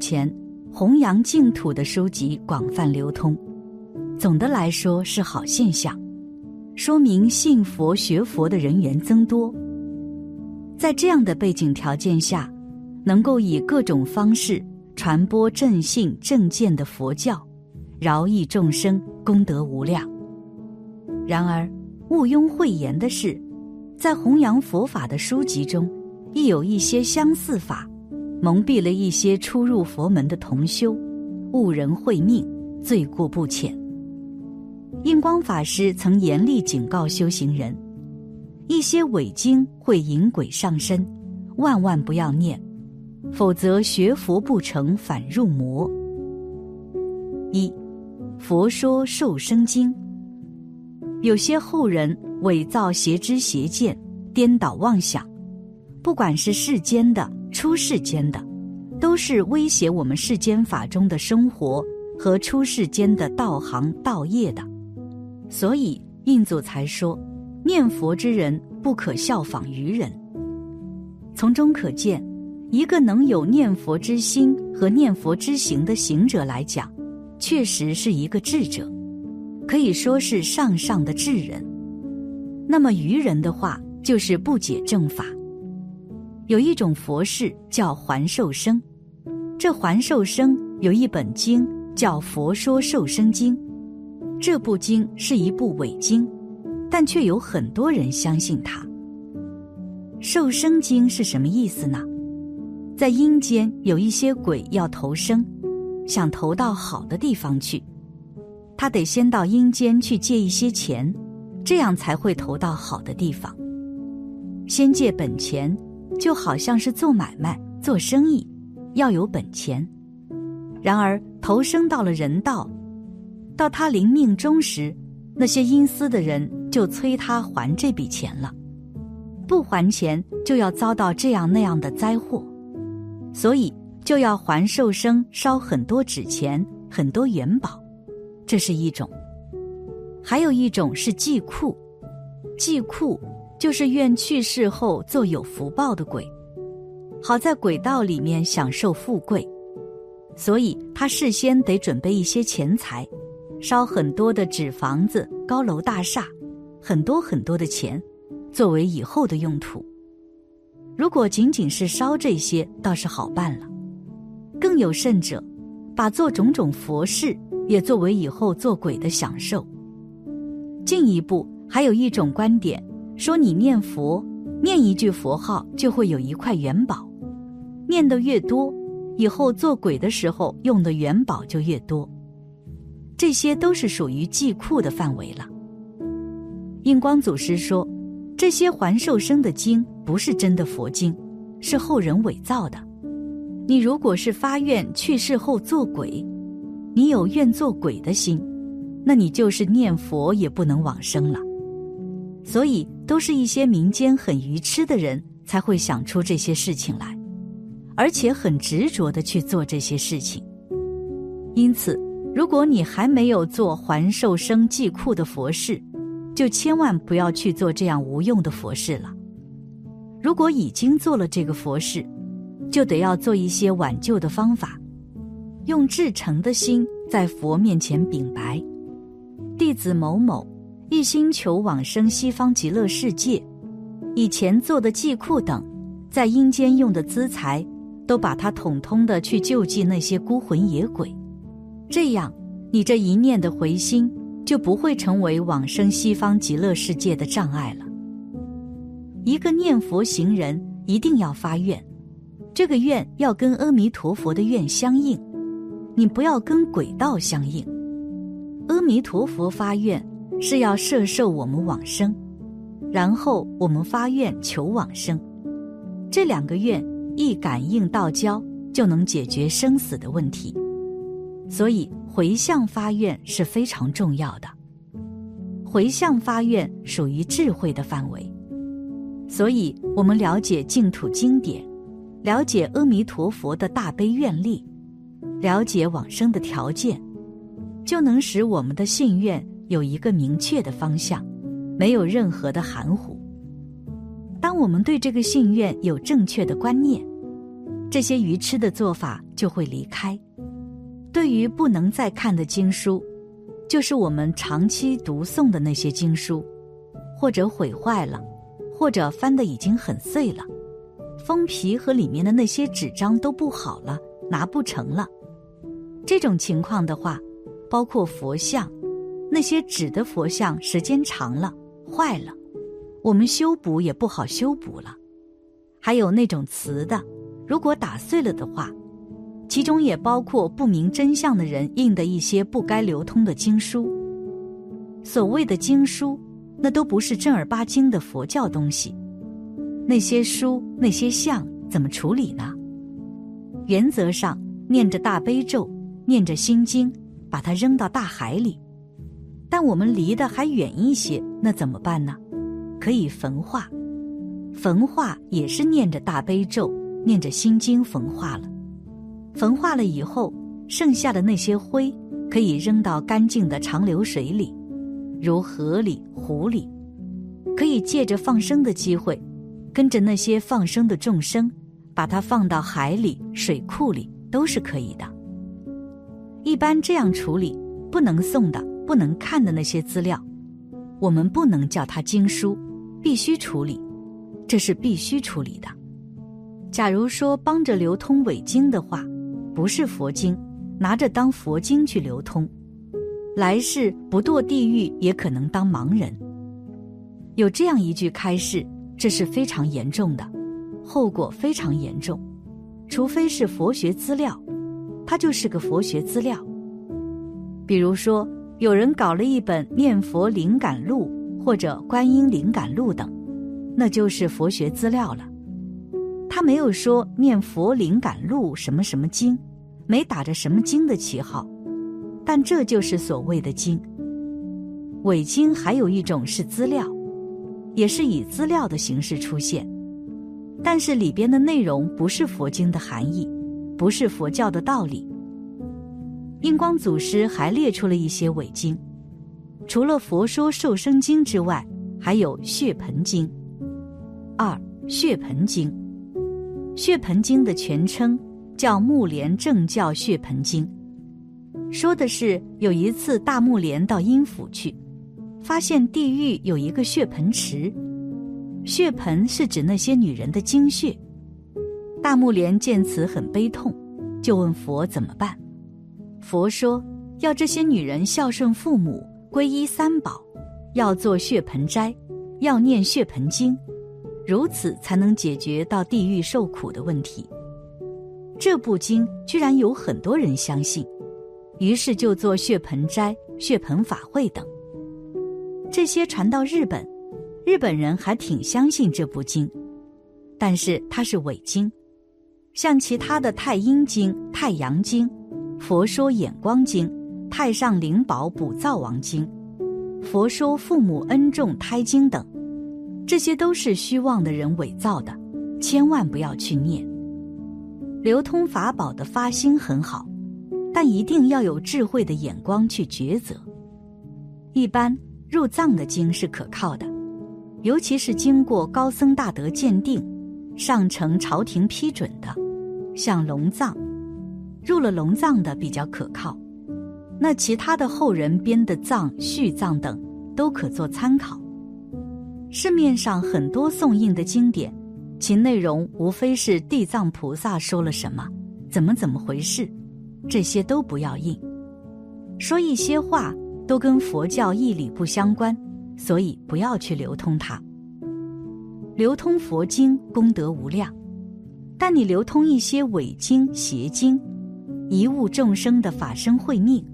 前，弘扬净土的书籍广泛流通，总的来说是好现象，说明信佛学佛的人员增多。在这样的背景条件下，能够以各种方式传播正信正见的佛教，饶益众生，功德无量。然而，毋庸讳言的是，在弘扬佛法的书籍中，亦有一些相似法。蒙蔽了一些初入佛门的同修，误人慧命，罪过不浅。印光法师曾严厉警告修行人：一些伪经会引鬼上身，万万不要念，否则学佛不成，反入魔。一，《佛说受生经》，有些后人伪造邪知邪见，颠倒妄想，不管是世间的。出世间的，都是威胁我们世间法中的生活和出世间的道行道业的，所以印祖才说，念佛之人不可效仿愚人。从中可见，一个能有念佛之心和念佛之行的行者来讲，确实是一个智者，可以说是上上的智人。那么愚人的话，就是不解正法。有一种佛事叫还寿生，这还寿生有一本经叫《佛说寿生经》，这部经是一部伪经，但却有很多人相信它。寿生经是什么意思呢？在阴间有一些鬼要投生，想投到好的地方去，他得先到阴间去借一些钱，这样才会投到好的地方。先借本钱。就好像是做买卖、做生意，要有本钱。然而投生到了人道，到他临命终时，那些阴司的人就催他还这笔钱了，不还钱就要遭到这样那样的灾祸，所以就要还寿生烧很多纸钱、很多元宝，这是一种。还有一种是祭库，祭库。就是愿去世后做有福报的鬼，好在鬼道里面享受富贵，所以他事先得准备一些钱财，烧很多的纸房子、高楼大厦，很多很多的钱，作为以后的用途。如果仅仅是烧这些，倒是好办了；更有甚者，把做种种佛事也作为以后做鬼的享受。进一步，还有一种观点。说你念佛，念一句佛号就会有一块元宝，念得越多，以后做鬼的时候用的元宝就越多。这些都是属于祭库的范围了。印光祖师说，这些还寿生的经不是真的佛经，是后人伪造的。你如果是发愿去世后做鬼，你有愿做鬼的心，那你就是念佛也不能往生了。所以，都是一些民间很愚痴的人才会想出这些事情来，而且很执着的去做这些事情。因此，如果你还没有做还寿生祭库的佛事，就千万不要去做这样无用的佛事了。如果已经做了这个佛事，就得要做一些挽救的方法，用至诚的心在佛面前禀白：弟子某某。一心求往生西方极乐世界，以前做的祭库等，在阴间用的资财，都把它统统的去救济那些孤魂野鬼，这样你这一念的回心就不会成为往生西方极乐世界的障碍了。一个念佛行人一定要发愿，这个愿要跟阿弥陀佛的愿相应，你不要跟鬼道相应。阿弥陀佛发愿。是要摄受我们往生，然后我们发愿求往生，这两个愿一感应道交，就能解决生死的问题。所以回向发愿是非常重要的。回向发愿属于智慧的范围，所以我们了解净土经典，了解阿弥陀佛的大悲愿力，了解往生的条件，就能使我们的信愿。有一个明确的方向，没有任何的含糊。当我们对这个信愿有正确的观念，这些愚痴的做法就会离开。对于不能再看的经书，就是我们长期读诵的那些经书，或者毁坏了，或者翻的已经很碎了，封皮和里面的那些纸张都不好了，拿不成了。这种情况的话，包括佛像，那些纸的佛像时间长了坏了，我们修补也不好修补了。还有那种瓷的，如果打碎了的话。其中也包括不明真相的人印的一些不该流通的经书。所谓的经书，那都不是正儿八经的佛教东西。那些书、那些像怎么处理呢？原则上，念着大悲咒，念着心经，把它扔到大海里。但我们离得还远一些，那怎么办呢？可以焚化。焚化也是念着大悲咒，念着心经焚化了。焚化了以后，剩下的那些灰可以扔到干净的长流水里，如河里、湖里，可以借着放生的机会，跟着那些放生的众生，把它放到海里、水库里，都是可以的。一般这样处理，不能送的、不能看的那些资料，我们不能叫它经书，必须处理，这是必须处理的。假如说帮着流通伪经的话，不是佛经，拿着当佛经去流通，来世不堕地狱也可能当盲人。有这样一句开示，这是非常严重的，后果非常严重。除非是佛学资料，它就是个佛学资料。比如说，有人搞了一本《念佛灵感录》或者《观音灵感录》等，那就是佛学资料了。他没有说念佛灵感录什么什么经，没打着什么经的旗号，但这就是所谓的经。伪经还有一种是资料，也是以资料的形式出现，但是里边的内容不是佛经的含义，不是佛教的道理。印光祖师还列出了一些伪经，除了《佛说受生经》之外，还有《血盆经》。二《血盆经》。血盆经的全称叫《木莲正教血盆经》，说的是有一次大木莲到阴府去，发现地狱有一个血盆池，血盆是指那些女人的精血。大木莲见此很悲痛，就问佛怎么办。佛说要这些女人孝顺父母，皈依三宝，要做血盆斋，要念血盆经。如此才能解决到地狱受苦的问题。这部经居然有很多人相信，于是就做血盆斋、血盆法会等。这些传到日本，日本人还挺相信这部经，但是它是伪经。像其他的《太阴经》《太阳经》《佛说眼光经》《太上灵宝补灶王经》《佛说父母恩重胎经》等。这些都是虚妄的人伪造的，千万不要去念。流通法宝的发心很好，但一定要有智慧的眼光去抉择。一般入藏的经是可靠的，尤其是经过高僧大德鉴定、上呈朝廷批准的，像龙藏，入了龙藏的比较可靠。那其他的后人编的藏、续藏等，都可做参考。市面上很多宋印的经典，其内容无非是地藏菩萨说了什么，怎么怎么回事，这些都不要印。说一些话都跟佛教义理不相关，所以不要去流通它。流通佛经功德无量，但你流通一些伪经邪经，贻误众生的法身慧命，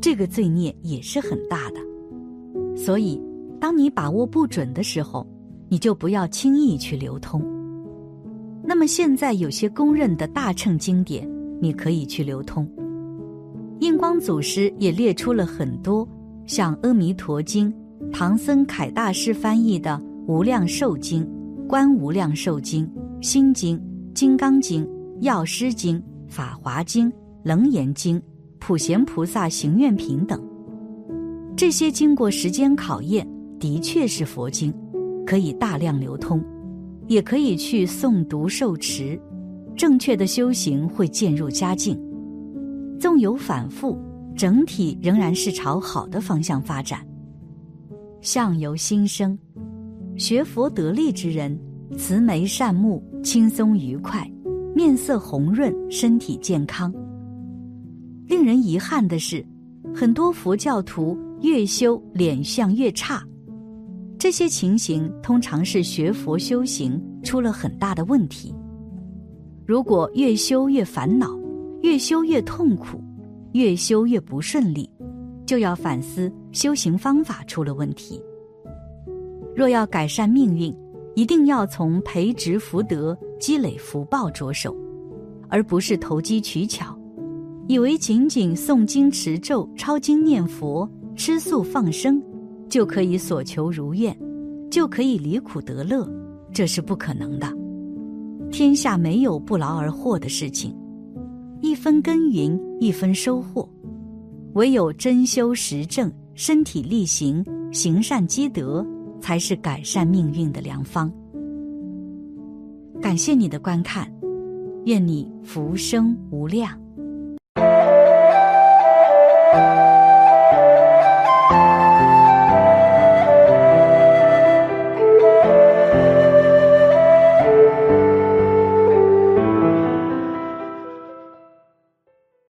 这个罪孽也是很大的。所以。当你把握不准的时候，你就不要轻易去流通。那么现在有些公认的大乘经典，你可以去流通。印光祖师也列出了很多，像《阿弥陀经》、唐僧凯大师翻译的《无量寿经》、《观无量寿经》、《心经》、《金刚经》、《药师经》、《法华经》、《楞严经》、《普贤菩萨行愿品》等。这些经过时间考验。的确是佛经，可以大量流通，也可以去诵读受持。正确的修行会渐入佳境。纵有反复，整体仍然是朝好的方向发展。相由心生，学佛得力之人，慈眉善目，轻松愉快，面色红润，身体健康。令人遗憾的是，很多佛教徒越修脸相越差。这些情形通常是学佛修行出了很大的问题。如果越修越烦恼，越修越痛苦，越修越不顺利，就要反思修行方法出了问题。若要改善命运，一定要从培植福德、积累福报着手，而不是投机取巧，以为仅仅诵经持咒、抄经念佛、吃素放生。就可以所求如愿，就可以离苦得乐，这是不可能的。天下没有不劳而获的事情，一分耕耘一分收获，唯有真修实证，身体力行，行善积德，才是改善命运的良方。感谢你的观看，愿你福生无量。Thank you.